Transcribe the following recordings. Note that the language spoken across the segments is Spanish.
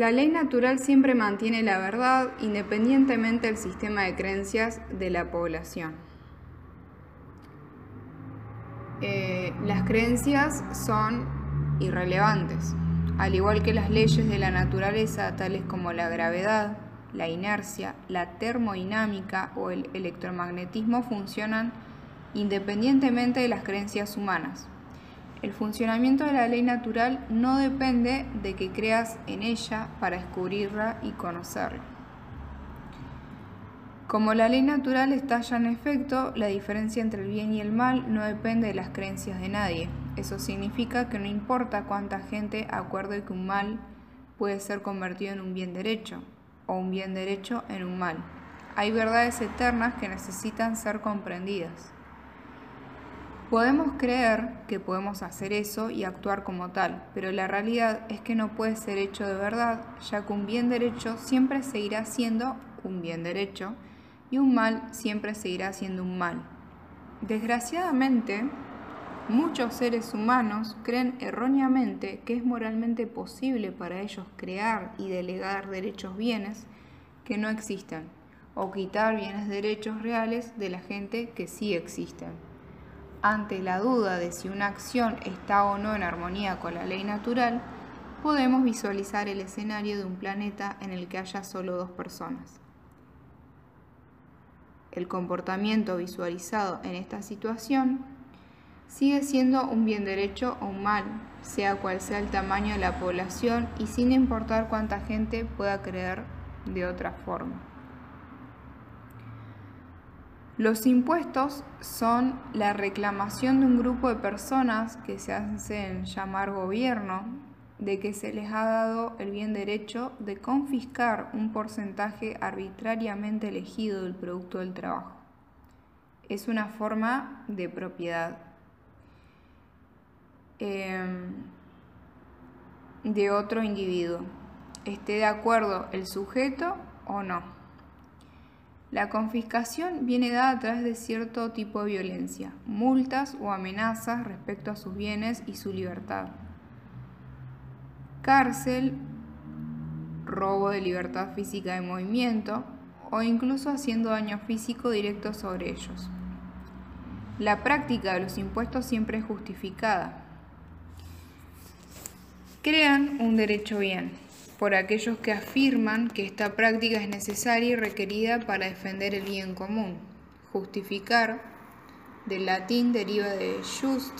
La ley natural siempre mantiene la verdad independientemente del sistema de creencias de la población. Eh, las creencias son irrelevantes, al igual que las leyes de la naturaleza tales como la gravedad, la inercia, la termodinámica o el electromagnetismo funcionan independientemente de las creencias humanas. El funcionamiento de la ley natural no depende de que creas en ella para descubrirla y conocerla. Como la ley natural está ya en efecto, la diferencia entre el bien y el mal no depende de las creencias de nadie. Eso significa que no importa cuánta gente acuerde que un mal puede ser convertido en un bien derecho o un bien derecho en un mal. Hay verdades eternas que necesitan ser comprendidas. Podemos creer que podemos hacer eso y actuar como tal, pero la realidad es que no puede ser hecho de verdad, ya que un bien derecho siempre seguirá siendo un bien derecho y un mal siempre seguirá siendo un mal. Desgraciadamente, muchos seres humanos creen erróneamente que es moralmente posible para ellos crear y delegar derechos bienes que no existen, o quitar bienes derechos reales de la gente que sí existen ante la duda de si una acción está o no en armonía con la ley natural, podemos visualizar el escenario de un planeta en el que haya solo dos personas. El comportamiento visualizado en esta situación sigue siendo un bien derecho o un mal, sea cual sea el tamaño de la población y sin importar cuánta gente pueda creer de otra forma. Los impuestos son la reclamación de un grupo de personas que se hacen llamar gobierno de que se les ha dado el bien derecho de confiscar un porcentaje arbitrariamente elegido del producto del trabajo. Es una forma de propiedad em, de otro individuo, esté de acuerdo el sujeto o no. La confiscación viene dada a través de cierto tipo de violencia, multas o amenazas respecto a sus bienes y su libertad. Cárcel, robo de libertad física de movimiento o incluso haciendo daño físico directo sobre ellos. La práctica de los impuestos siempre es justificada. Crean un derecho bien, por aquellos que afirman que esta práctica es necesaria y requerida para defender el bien común. Justificar, del latín deriva de just,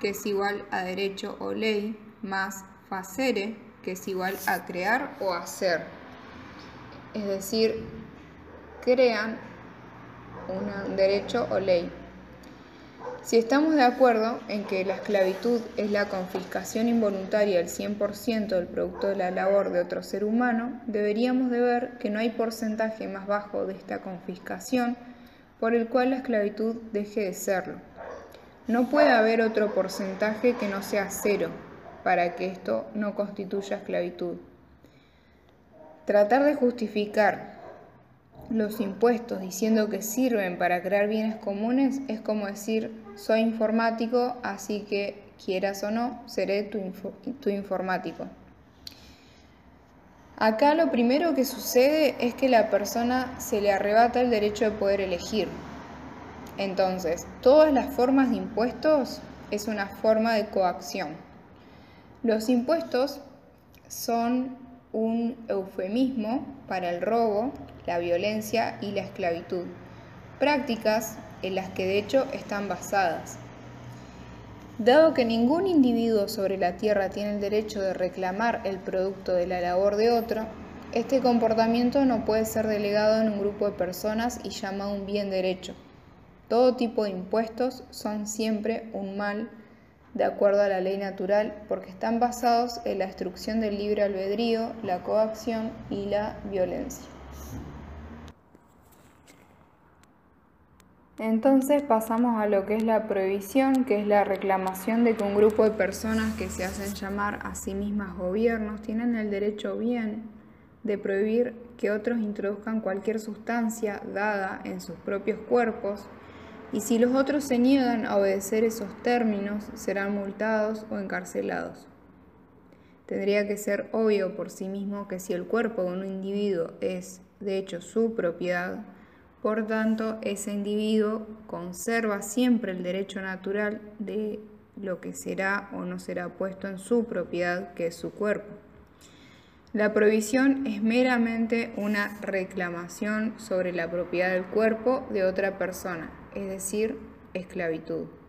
que es igual a derecho o ley, más facere, que es igual a crear o hacer. Es decir, crean un derecho o ley. Si estamos de acuerdo en que la esclavitud es la confiscación involuntaria del 100% del producto de la labor de otro ser humano, deberíamos de ver que no hay porcentaje más bajo de esta confiscación por el cual la esclavitud deje de serlo. No puede haber otro porcentaje que no sea cero para que esto no constituya esclavitud. Tratar de justificar los impuestos diciendo que sirven para crear bienes comunes es como decir soy informático, así que quieras o no, seré tu, informático. Acá lo primero que sucede es que la persona se le arrebata el derecho de poder elegir. Entonces, todas las formas de impuestos es una forma de coacción. Los impuestos son un eufemismo para el robo, la violencia y la esclavitud, prácticas en las que de hecho están basadas. Dado que ningún individuo sobre la Tierra tiene el derecho de reclamar el producto de la labor de otro, este comportamiento no puede ser delegado en un grupo de personas y llamado un bien derecho. Todo tipo de impuestos son siempre un mal de acuerdo a la ley natural porque están basados en la destrucción del libre albedrío, la coacción y la violencia. Entonces pasamos a lo que es la prohibición, que es la reclamación de que un grupo de personas que se hacen llamar a sí mismas gobiernos tienen el derecho bien de prohibir que otros introduzcan cualquier sustancia dada en sus propios cuerpos y si los otros se niegan a obedecer esos términos serán multados o encarcelados. Tendría que ser obvio por sí mismo que si el cuerpo de un individuo es, de hecho, su propiedad, por tanto, ese individuo conserva siempre el derecho natural de lo que será o no será puesto en su propiedad, que es su cuerpo. La provisión es meramente una reclamación sobre la propiedad del cuerpo de otra persona, es decir, esclavitud.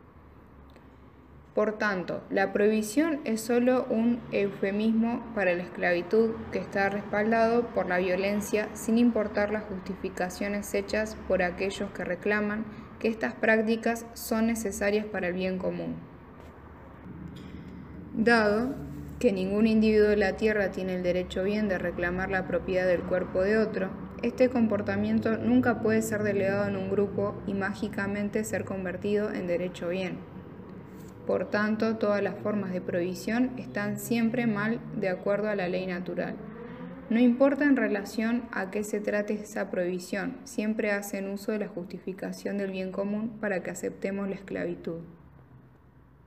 Por tanto, la prohibición es solo un eufemismo para la esclavitud que está respaldado por la violencia sin importar las justificaciones hechas por aquellos que reclaman que estas prácticas son necesarias para el bien común. Dado que ningún individuo de la Tierra tiene el derecho bien de reclamar la propiedad del cuerpo de otro, este comportamiento nunca puede ser delegado en un grupo y mágicamente ser convertido en derecho bien. Por tanto, todas las formas de prohibición están siempre mal de acuerdo a la ley natural. No importa en relación a qué se trate esa prohibición, siempre hacen uso de la justificación del bien común para que aceptemos la esclavitud.